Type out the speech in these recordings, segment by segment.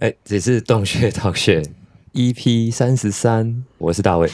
哎，这是洞穴洞穴 EP 三十三，我是大卫，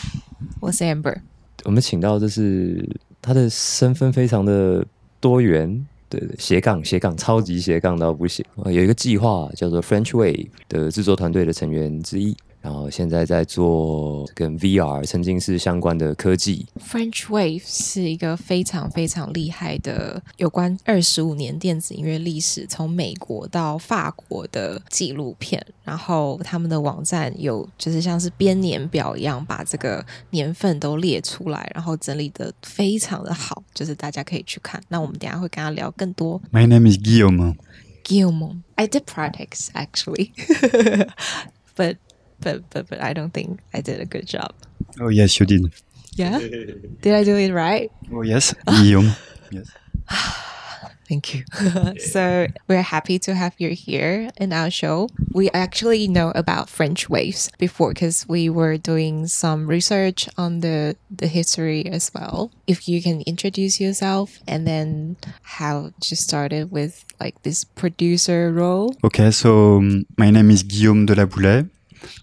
我是 Amber。我们请到这是他的身份非常的多元，对对，斜杠斜杠超级斜杠到不行。有一个计划叫做 French Wave 的制作团队的成员之一。然后现在在做跟 VR 曾经是相关的科技。French Wave 是一个非常非常厉害的有关二十五年电子音乐历史，从美国到法国的纪录片。然后他们的网站有就是像是编年表一样，把这个年份都列出来，然后整理的非常的好，就是大家可以去看。那我们等下会跟他聊更多。My name is Guillaume. Guillaume. I did practice actually, but but but but I don't think I did a good job. Oh yes, you did. Yeah, did I do it right? Oh yes, Guillaume. yes. Thank you. so we're happy to have you here in our show. We actually know about French waves before because we were doing some research on the the history as well. If you can introduce yourself and then how you started with like this producer role. Okay, so um, my name is Guillaume de la Boulaye.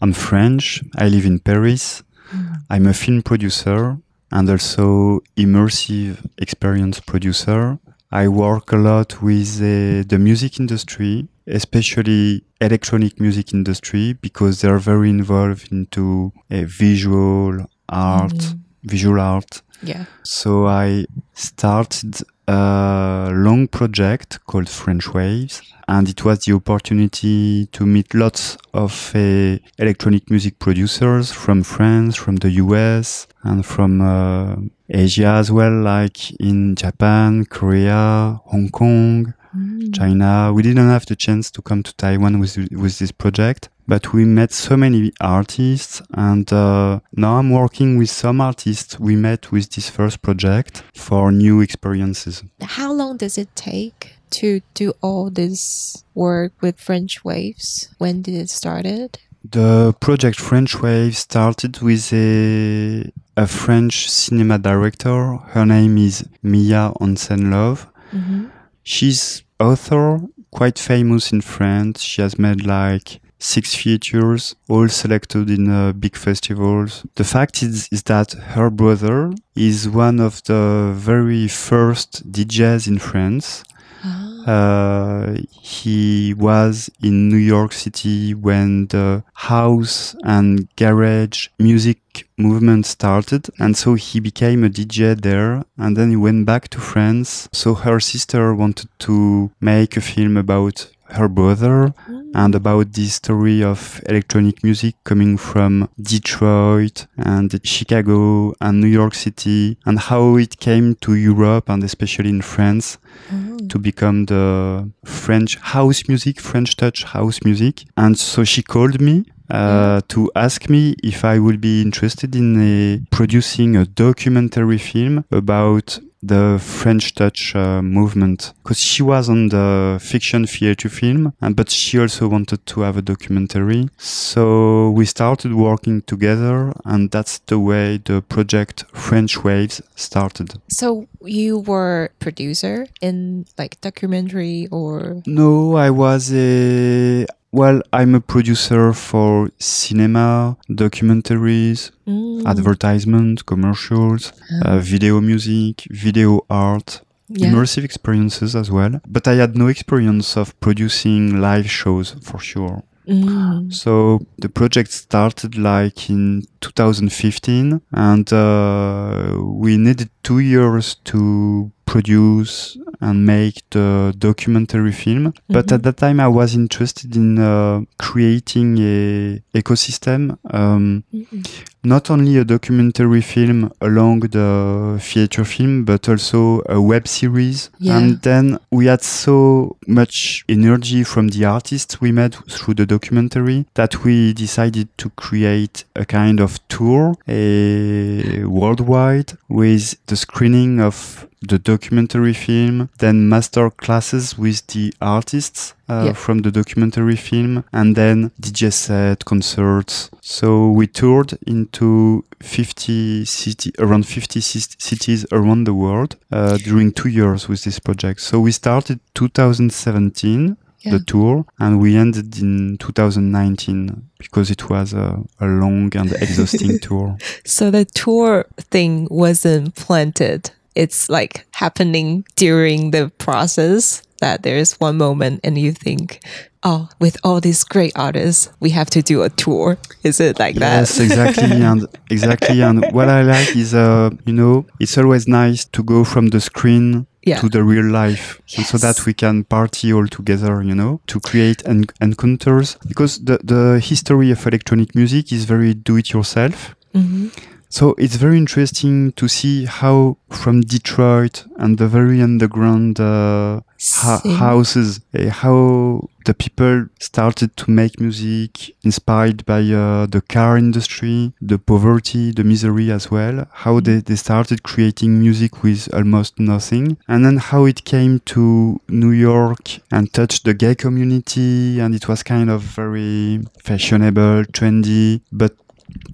I'm French. I live in Paris. Mm. I'm a film producer and also immersive experience producer. I work a lot with uh, the music industry, especially electronic music industry, because they're very involved into a visual art, mm. visual art. Yeah. So I started a long project called French Waves and it was the opportunity to meet lots of uh, electronic music producers from France, from the US, and from uh, Asia as well, like in Japan, Korea, Hong Kong, mm. China. We didn't have the chance to come to Taiwan with with this project, but we met so many artists, and uh, now I'm working with some artists we met with this first project for new experiences. How long does it take? to do all this work with French Waves? When did it started? The project French Waves started with a, a French cinema director. Her name is Mia Hansen-Love. Mm -hmm. She's author, quite famous in France. She has made like six features, all selected in uh, big festivals. The fact is, is that her brother is one of the very first DJs in France. Uh, he was in New York City when the house and garage music movement started. And so he became a DJ there. And then he went back to France. So her sister wanted to make a film about her brother mm. and about the story of electronic music coming from Detroit and Chicago and New York City and how it came to Europe and especially in France mm. to become the French house music, French touch house music. And so she called me uh, mm. to ask me if I would be interested in a, producing a documentary film about the French Touch uh, movement because she was on the fiction theater film, and, but she also wanted to have a documentary. So we started working together, and that's the way the project French Waves started. So you were producer in like documentary or no? I was a well, I'm a producer for cinema, documentaries, mm. advertisements, commercials, uh, video music, video art, yeah. immersive experiences as well. But I had no experience of producing live shows for sure. Mm. So the project started like in 2015 and uh, we needed two years to produce and make the documentary film. Mm-hmm. But at that time, I was interested in uh, creating a ecosystem, um, mm-hmm. Not only a documentary film along the feature film, but also a web series. Yeah. And then we had so much energy from the artists we met through the documentary that we decided to create a kind of tour, a worldwide with the screening of the documentary film, then master classes with the artists uh, yeah. from the documentary film, and then DJ set, concerts. So we toured into 50 city, around 50 cities around the world uh, during two years with this project. So we started 2017 yeah. the tour, and we ended in 2019 because it was a, a long and exhausting tour. So the tour thing wasn't planted. It's like happening during the process that there's one moment and you think, oh, with all these great artists, we have to do a tour. Is it like that? Yes, exactly. and exactly. And what I like is, uh, you know, it's always nice to go from the screen yeah. to the real life yes. so that we can party all together you know to create en- encounters because the, the history of electronic music is very do it yourself mm-hmm. So it's very interesting to see how from Detroit and the very underground uh, ha- houses, uh, how the people started to make music inspired by uh, the car industry, the poverty, the misery as well, how they, they started creating music with almost nothing, and then how it came to New York and touched the gay community, and it was kind of very fashionable, trendy, but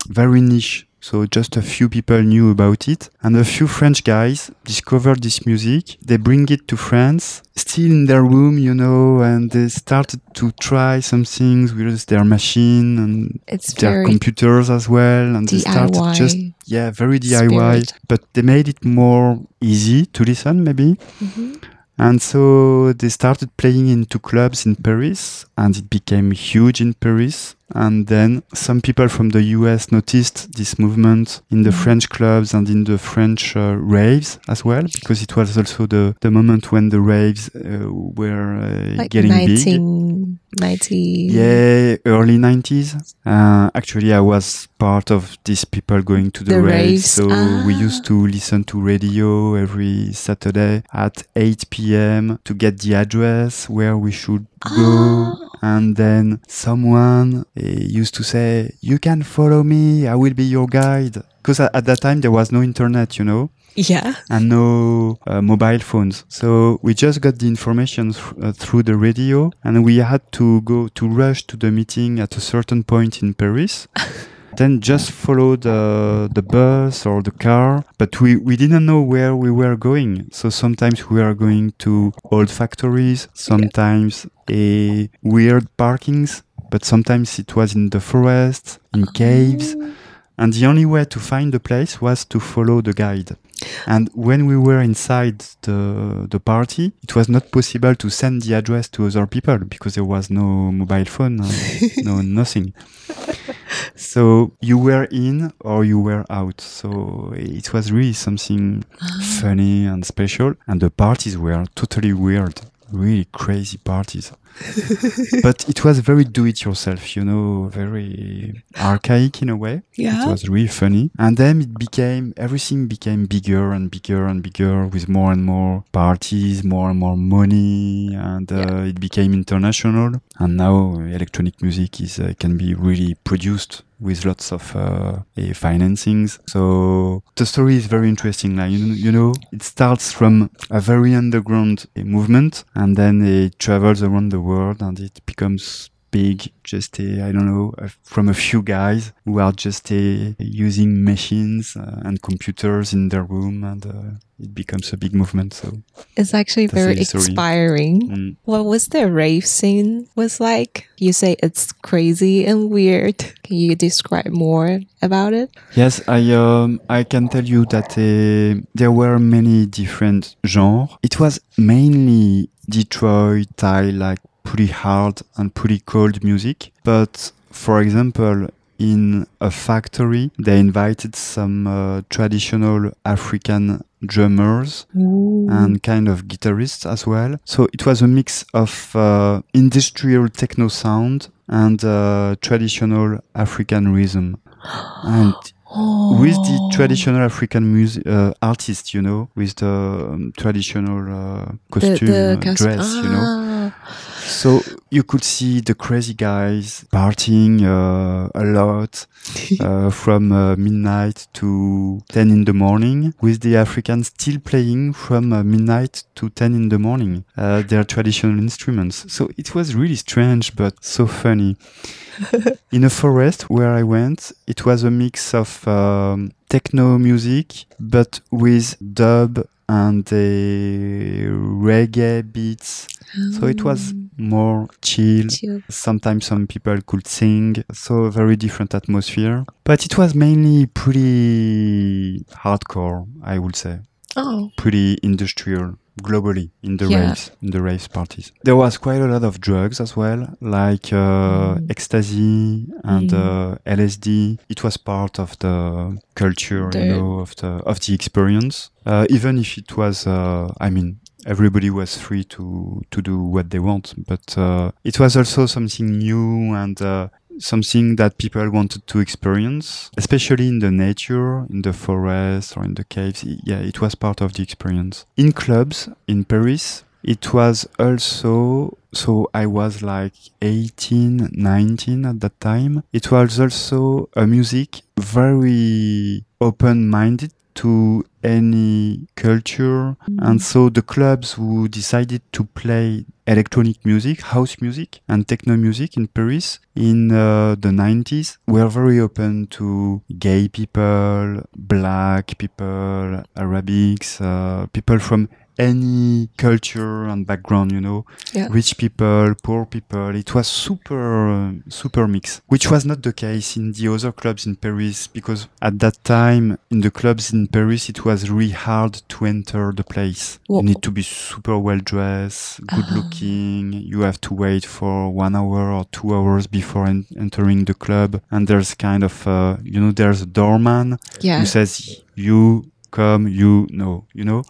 very niche so just a few people knew about it. And a few French guys discovered this music. They bring it to France, still in their room, you know, and they started to try some things with their machine and it's their computers as well. And DIY they started just, yeah, very DIY. Spirit. But they made it more easy to listen, maybe. Mm-hmm. And so they started playing into clubs in Paris, and it became huge in Paris. And then some people from the US noticed this movement in the mm. French clubs and in the French uh, raves as well, because it was also the, the moment when the raves uh, were uh, like getting 19, big. 90. Yeah, early 90s. Uh, actually, I was part of these people going to the, the raves. raves. So ah. we used to listen to radio every Saturday at 8 p.m. to get the address where we should go. Ah and then someone eh, used to say, "You can follow me. I will be your guide." Because at, that time there was no internet, you know. Yeah. And no uh, mobile phones. So we just got the information th- uh, through the radio and we had to go to rush to the meeting at a certain point in Paris. then just follow the, the bus or the car. But we, we didn't know where we were going. So sometimes we are going to old factories, sometimes a weird parkings, but sometimes it was in the forest, in caves. Oh. And the only way to find the place was to follow the guide. And when we were inside the the party, it was not possible to send the address to other people because there was no mobile phone, no nothing. So you were in or you were out. So it was really something ah. funny and special. And the parties were totally weird, really crazy parties. but it was very do it yourself, you know, very archaic in a way. Yeah. It was really funny. And then it became, everything became bigger and bigger and bigger with more and more parties, more and more money. And uh, yeah. it became international. And now electronic music is, uh, can be really produced with lots of uh, financings. So the story is very interesting. Like, you, you know, it starts from a very underground movement and then it travels around the world and it becomes big, just a, I don't know, from a few guys who are just a, using machines uh, and computers in their room, and uh, it becomes a big movement. So it's actually very inspiring. Mm. What was the rave scene was like? You say it's crazy and weird. Can you describe more about it? Yes, I um, I can tell you that uh, there were many different genres. It was mainly Detroit, Thai, like pretty hard and pretty cold music. But for example, in a factory, they invited some uh, traditional African drummers Ooh. and kind of guitarists as well. So it was a mix of uh, industrial techno sound and uh, traditional African rhythm. And Oh. with the traditional African music uh, artist, you know, with the um, traditional uh, costume, the, the uh, dress, ah. you know. Ah. So you could see the crazy guys partying uh, a lot uh, from uh, midnight to 10 in the morning, with the Africans still playing from uh, midnight to 10 in the morning uh, their traditional instruments. So it was really strange, but so funny. in a forest where I went, it was a mix of um, techno music, but with dub and the reggae beats. So it was more chill. Chill. Sometimes some people could sing, so a very different atmosphere. But it was mainly pretty hardcore, I would say. Oh, Pretty industrial globally in the Yeah. raves, in the raves parties. There was quite a lot of drugs as well, like uh, Mm. ecstasy and Mm. uh, LSD. It was part of the culture, The- you know, of the of the experience. Uh, even if it was, uh, I mean, everybody was free to to do what they want, but uh, it was also something new and. Something that people wanted to experience, especially in the nature, in the forest or in the caves. Yeah, it was part of the experience. In clubs in Paris, it was also so I was like 18, 19 at that time. It was also a music very open-minded to any culture mm. and so the clubs who decided to play electronic music, house music and techno music in Paris in uh, the 90s were very open to gay people, black people, Arabics, uh, people from any culture and background, you know, Yeah. rich people, poor people. It was super, uh, super mix, which was not the case in the other clubs in Paris because at that time in the clubs in Paris, it was really hard to enter the place. Wha- You need to be super well dressed, good Ah. looking. You have to wait for one hour or two hours before en- entering the club. And there's kind of, uh, you know, there's a doorman yeah. who says you come, you know, you know.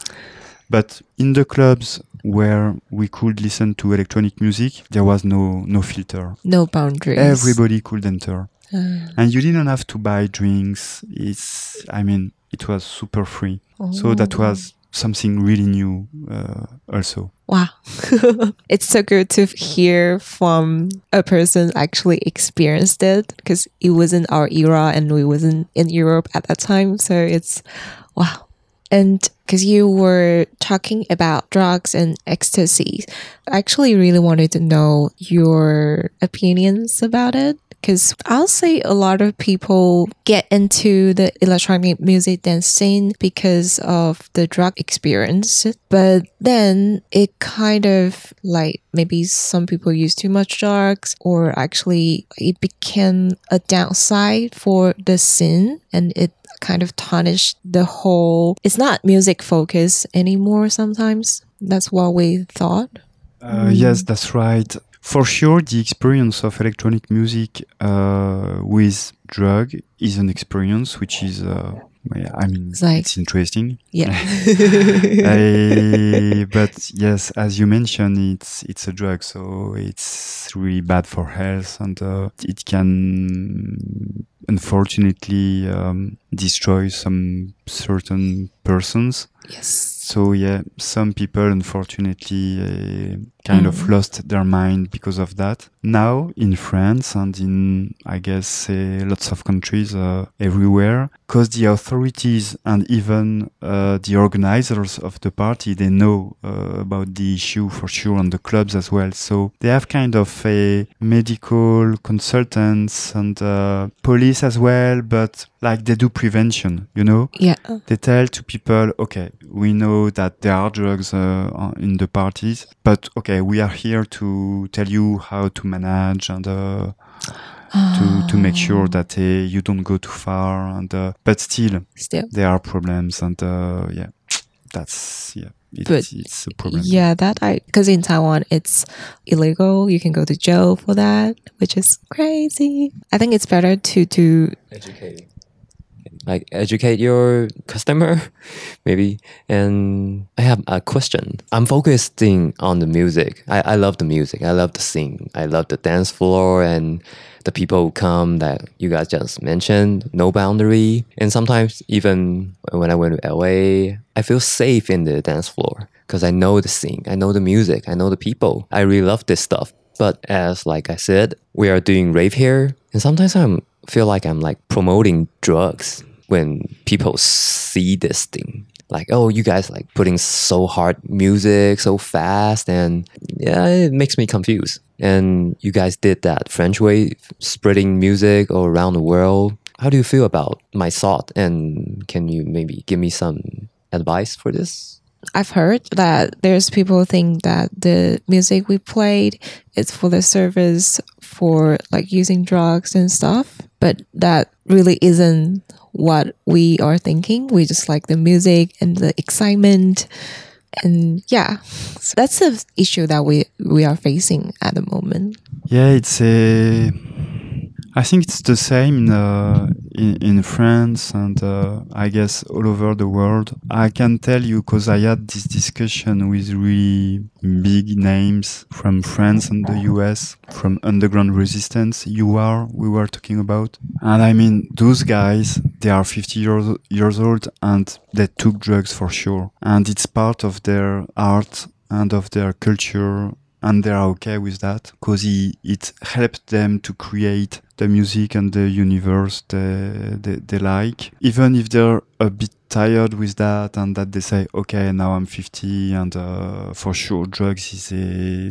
But in the clubs where we could listen to electronic music, there was no no filter. No boundaries. Everybody could enter, Uh, and you didn't have to buy drinks. It's, I mean, it was super free. So that oh. was something really new, uh, also. Wow. it's so good to hear from a person actually experienced it because it wasn't our era and we wasn't in Europe at that time. So it's wow. And because you were talking about drugs and ecstasy, I actually really wanted to know your opinions about it. Because I'll say a lot of people get into the electronic music dance scene because of the drug experience. But then it kind of like maybe some people use too much drugs, or actually it became a downside for the scene and it kind of tarnished the whole. It's not music focus anymore sometimes. That's what we thought. Uh, Yes, that's right. For sure, the experience of electronic music uh, with drug is an experience which is, uh, yeah, I mean, It's like- it's interesting. Yeah. I, but yes, as you mentioned, it's it's a drug, so it's really bad for health, and uh, it can unfortunately um, destroy some certain persons. yes. So yeah, some people unfortunately uh, kind of Mhm. lost their mind because of that. Now in France and in I guess uh, lots of countries uh, everywhere, because the authorities and even uh, the organizers of the party they know uh, about the issue for sure, and the clubs as well. So they have kind of a medical consultants and uh, police as well, but like they do prevention, you know Yeah. they tell to people, okay, we know that there are drugs uh, in the parties, but okay, we are here to tell you how to manage and uh, to to make sure that uh, you don't go too far. And uh, but still, Still. there are problems, and uh, yeah, that's yeah, it, But- it's a problem. Yeah, that I because in Taiwan it's illegal. You can go to jail for that, which is crazy. I think it's better to to educate like educate your customer maybe. And i have a question. I'm focusing on the music. I, I love the music. I love the scene i love the dance floor and the people who come that you guys just mentioned no boundary. And sometimes even when i went to la i feel safe in the dance floor because i know the scene. I know the music. I know the people. I really love this stuff. But as like I said, we are doing rave here, and sometimes I'm feel like I'm like promoting drugs when people see this thing. Like, oh, you guys like putting so hard music so fast, and yeah, it makes me confused. And you guys did that French wave, spreading music all around the world. How do you feel about my thought? And can you maybe give me some advice for this? I've heard that there's people think that the music we played is for the service for like using drugs and stuff, but that really isn't what we are thinking. We just like the music and the excitement. And yeah, so that's the issue that we we are facing at the moment. Yeah, it's a I think it's the same in, uh, in, in, France and uh, I guess all over the world. I can tell you because I had this discussion with really big names from France and the US, from underground resistance, you are, we were talking about. And I mean, those guys, they are 50 years, years old and they took drugs for sure. And it's part of their art and of their culture and they are okay with that because it helped them to create the music and the universe they, they, they like. Even if they're a bit tired with that and that they say okay now i'm 50 and uh, for sure drugs is a,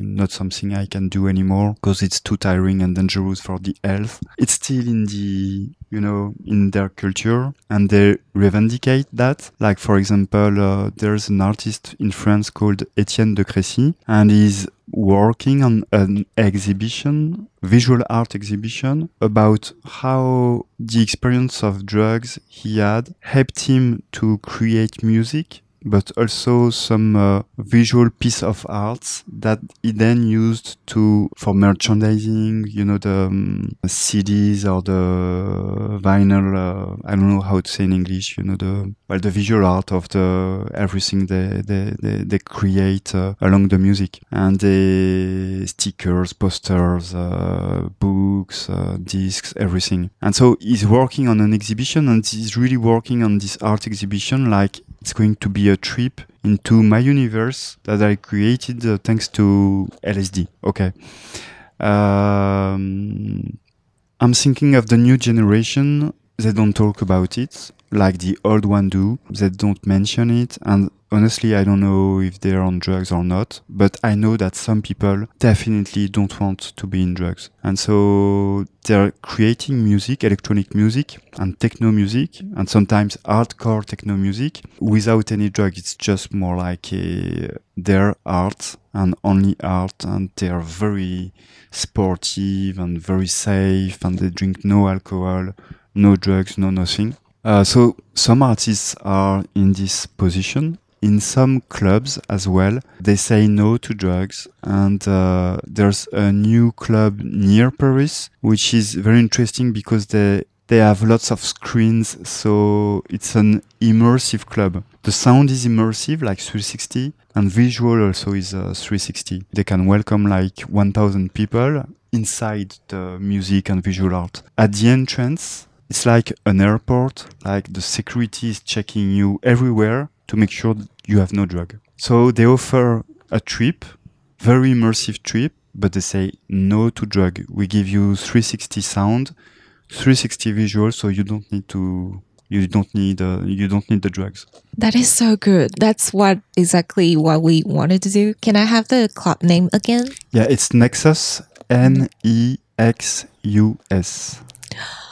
not something i can do anymore because it's too tiring and dangerous for the health it's still in the you know in their culture and they revendicate that. Like for example uh, there's an artist in france called etienne de crécy and he's working on an exhibition visual art exhibition about how the experience of drugs he had helped him to create music but also some uh, visual piece of art that he then used to for merchandising you know the um, cds or the vinyl uh, i don't know how to say in english you know the well the visual art of the everything they they they, they create uh, along the music. And the stickers posters uh, books uh, discs everything. And so he's working on an exhibition and he's really working on this art exhibition like it's going to be a trip into my universe that I created uh, thanks to LSD. Okay. Um, I'm thinking of the new generation. They don't talk about it like the old one do. They don't mention it. And honestly, I don't know if they're on drugs or not, but I know that some people definitely don't want to be in drugs. And so they're creating music, electronic music and techno music and sometimes hardcore techno music without any drug. It's just more like a, their art and only art and they're very sportive and very safe and they drink no alcohol, no drugs, no nothing. Uh, so some artists are in this position. In some clubs as well, they say no to drugs. And uh, there's a new club near Paris, which is very interesting because they they have lots of screens, so it's an immersive club. The sound is immersive, like 360, and visual also is uh, 360. They can welcome like 1,000 people inside the music and visual art. At the entrance, it's like an airport, like the security is checking you everywhere to make sure you have no drug. So they offer a trip, very immersive trip, but they say no to drug. We give you 360 sound, 360 visual, so you don't need to you don't need uh, you don't need the drugs. That is so good. That's what exactly what we wanted to do. Can I have the club name again? Yeah, it's Nexus N E X U S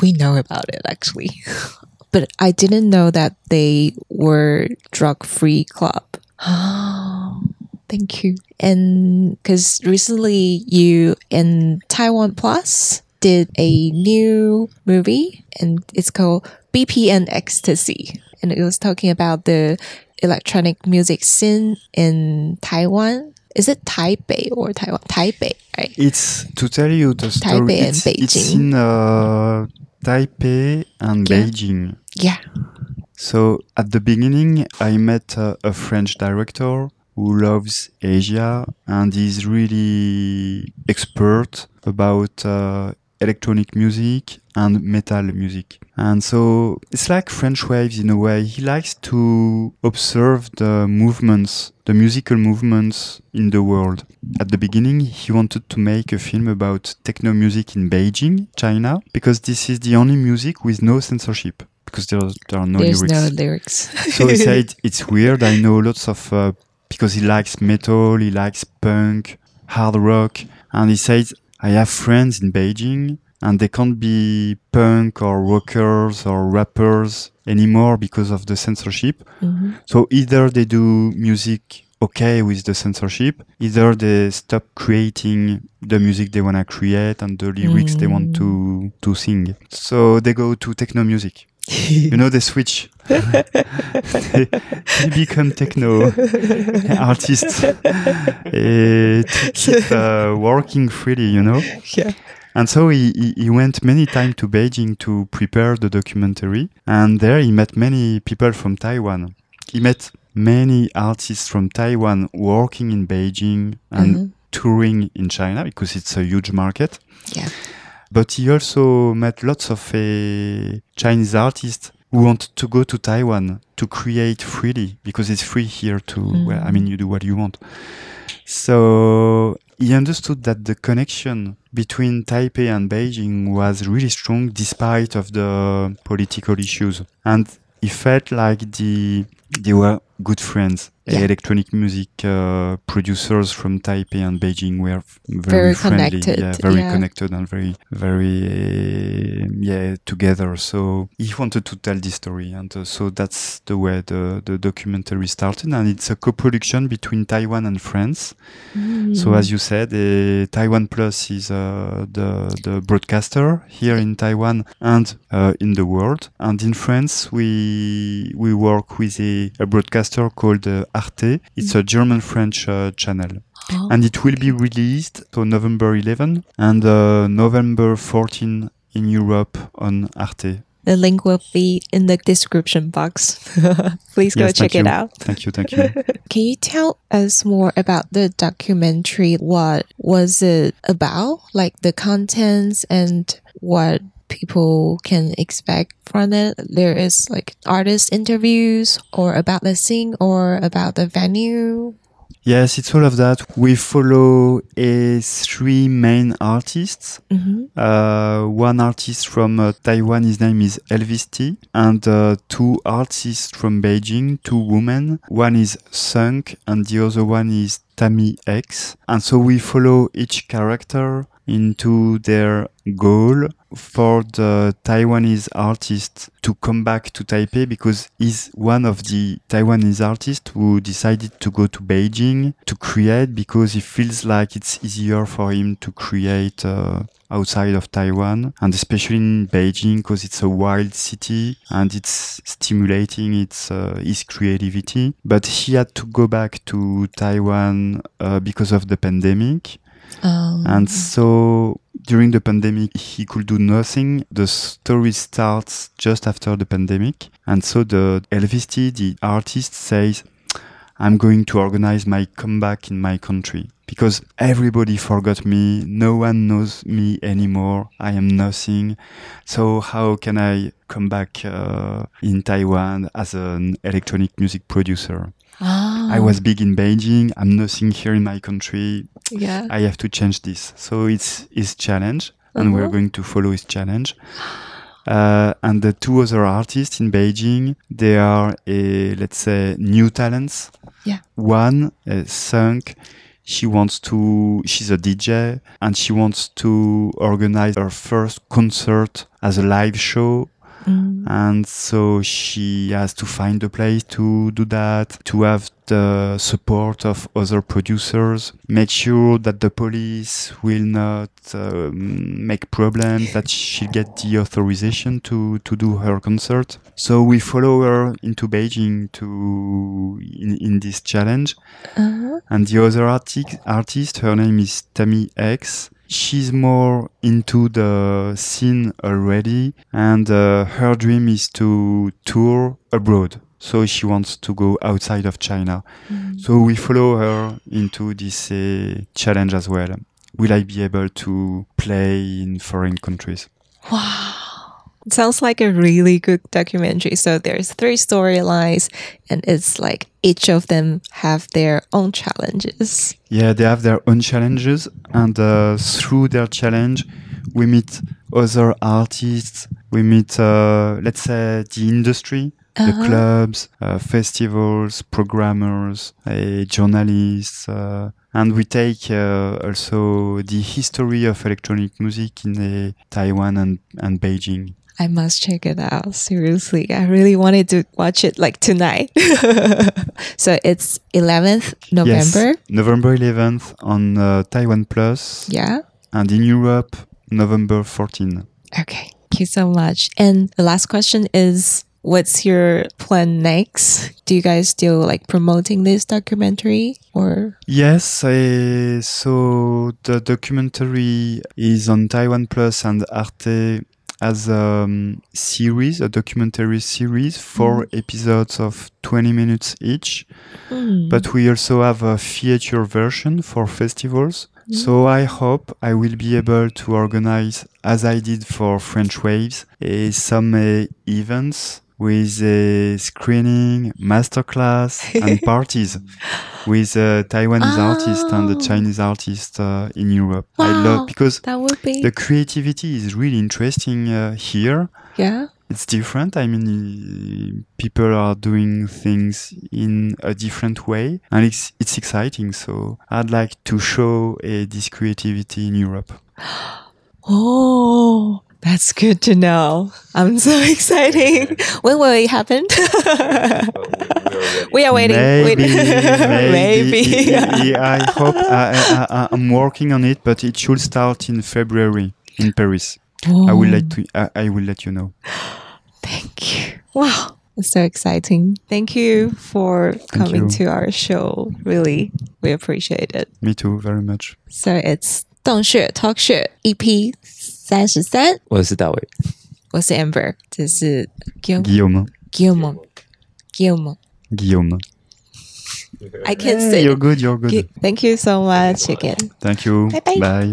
we know about it actually. but I didn't know that they were drug free club. Thank you. And because recently you in Taiwan Plus did a new movie and it's called BPM Ecstasy. And it was talking about the electronic music scene in Taiwan. Is it Taipei or Taiwan? Taipei, right? It's to tell you the story. Taipei and it's, Beijing. It's in uh, Taipei and Yeah. Beijing. Yeah. So at the beginning, I met uh, a French director who loves Asia and is really expert about uh, electronic music and metal music. And so it's like French waves in a way. He likes to observe the movements, the musical movements in the world. At the beginning, he wanted to make a film about techno music in Beijing, China, because this is the only music with no censorship. Because there, there are no There's lyrics no lyrics. so he said it's weird. I know lots of uh, because he likes metal, he likes punk, hard rock, and he said I have friends in Beijing and they can't be punk or rockers or rappers anymore because of the censorship. Mm-hmm. So either they do music okay with the censorship, either they stop creating the music they want to create and the lyrics mm. they want to mm. to sing. So they go to techno music. You know, they switch. they, they, become techno artists uh, to keep uh, working freely, you know? Yeah. And so he, he, he went many times to Beijing to prepare the documentary. And there he met many people from Taiwan. He met many artists from Taiwan working in Beijing and mm-hmm. touring in China because it's a huge market. Yeah. But he also met lots of uh, Chinese artists who want to go to Taiwan to create freely because it's free here to, mm. well, I mean, you do what you want. So he understood that the connection between Taipei and Beijing was really strong despite of the political issues. And he felt like the they were good friends. Yeah. Electronic music uh, producers from Taipei and Beijing were very, very friendly, connected. yeah, very yeah. connected and very, very, uh, yeah, together. So he wanted to tell this story, and uh, so that's the way the the documentary started. And it's a co-production between Taiwan and France. Mm. So as you said, uh, Taiwan Plus is uh, the the broadcaster here in Taiwan and uh, in the world. And in France, we we work with a, a broadcaster called Arte. It's a German French uh, channel. Oh. And it will be released on November 11 and uh, November 14 in Europe on Arte. The link will be in the description box. Please go yes, check it out. Thank you, thank you. Can you tell us more about the documentary? What was it about? Like the contents and what people can expect from it. There is like artist interviews or about the scene or about the venue. Yes, it's all of that. We follow a three main artists. Mm-hmm. Uh, one artist from uh, Taiwan, his name is Elvis T, and uh, two artists from Beijing, two women. One is Sunk, and the other one is Tammy X. And so we follow each character into their goal for the Taiwanese artist to come back to Taipei because he's one of the Taiwanese artists who decided to go to Beijing to create because he feels like it's easier for him to create uh, outside of Taiwan and especially in Beijing because it's a wild city and it's stimulating its uh, his creativity. But he had to go back to Taiwan uh, because of the pandemic. Um. And so during the pandemic, he could do nothing. The story starts just after the pandemic. And so the Elvis the artist, says, I'm going to organize my comeback in my country because everybody forgot me. No one knows me anymore. I am nothing. So how can I come back uh, in Taiwan as an electronic music producer? Ah. I was big in Beijing. I'm nothing here in my country. Yeah. I have to change this. So it's his challenge, and we're uh-huh. going to follow his challenge. Uh, and the two other artists in Beijing, they are a, let's say, new talents. Yeah. One, uh, Sunk, she wants to, she's a DJ and she wants to organize her first concert as a live show Mm. And so she has to find a place to do that, to have the support of other producers, make sure that the police will not uh, make problems, that she'll get the authorization to, to do her concert. So we follow her into Beijing to in, in this challenge. Uh-huh. And the other arti- artist, her name is Tammy X she's more into the scene already and uh, her dream is to tour abroad. So she wants to go outside of china. Mm. so we follow her into this uh, challenge as well. Will i be able to play in foreign countries? Wow it sounds like a really good documentary. So there's three storylines and it's like each of them have their own challenges. Yeah, they have their own challenges and uh, through their challenge we meet other artists, we meet uh, let's say the industry, uh-huh. the clubs, uh, festivals, programmers, journalists, uh, and we take uh, also the history of electronic music in uh, Taiwan and, and Beijing. I must check it out. Seriously, I really wanted to watch it like tonight. so it's 11th November. Yes, November 11th on uh, Taiwan Plus. Yeah. And in Europe, November 14. Okay. Thank you so much. And the last question is what's your plan next? Do you guys still like promoting this documentary or? Yes, I, so the documentary is on Taiwan Plus and Arte as a um, series, a documentary series, four mm. episodes of 20 minutes each. Mm. But we also have a feature version for festivals. Mm. So I hope I will be able to organize, as I did for French Waves, uh, some uh, events with a screening, masterclass, and parties with a Taiwanese oh. artist and a Chinese artist uh, in Europe. Wow, I love because be the creativity is really interesting uh, here. Yeah. It's different. I mean, people are doing things in a different way, and it's it's exciting. So I'd like to show uh, this creativity in Europe. oh, that's good to know. I'm so excited. when will it happen? we are waiting. Maybe. maybe. maybe. I hope I, I, I'm working on it, but it should start in February in Paris. Oh. I will let to, I, I will let you know. Thank you. Wow. It's so exciting. Thank you for Thank coming you. to our show. Really, we appreciate it. Me too, very much. So it's 洞穴 Talk 穴 EP 三十三，我是大伟，我是 Amber，这是 Guillaume，Guillaume，Guillaume，Guillaume。I can say you're good, you're good. Thank you so much again. Thank you. Bye bye. Bye.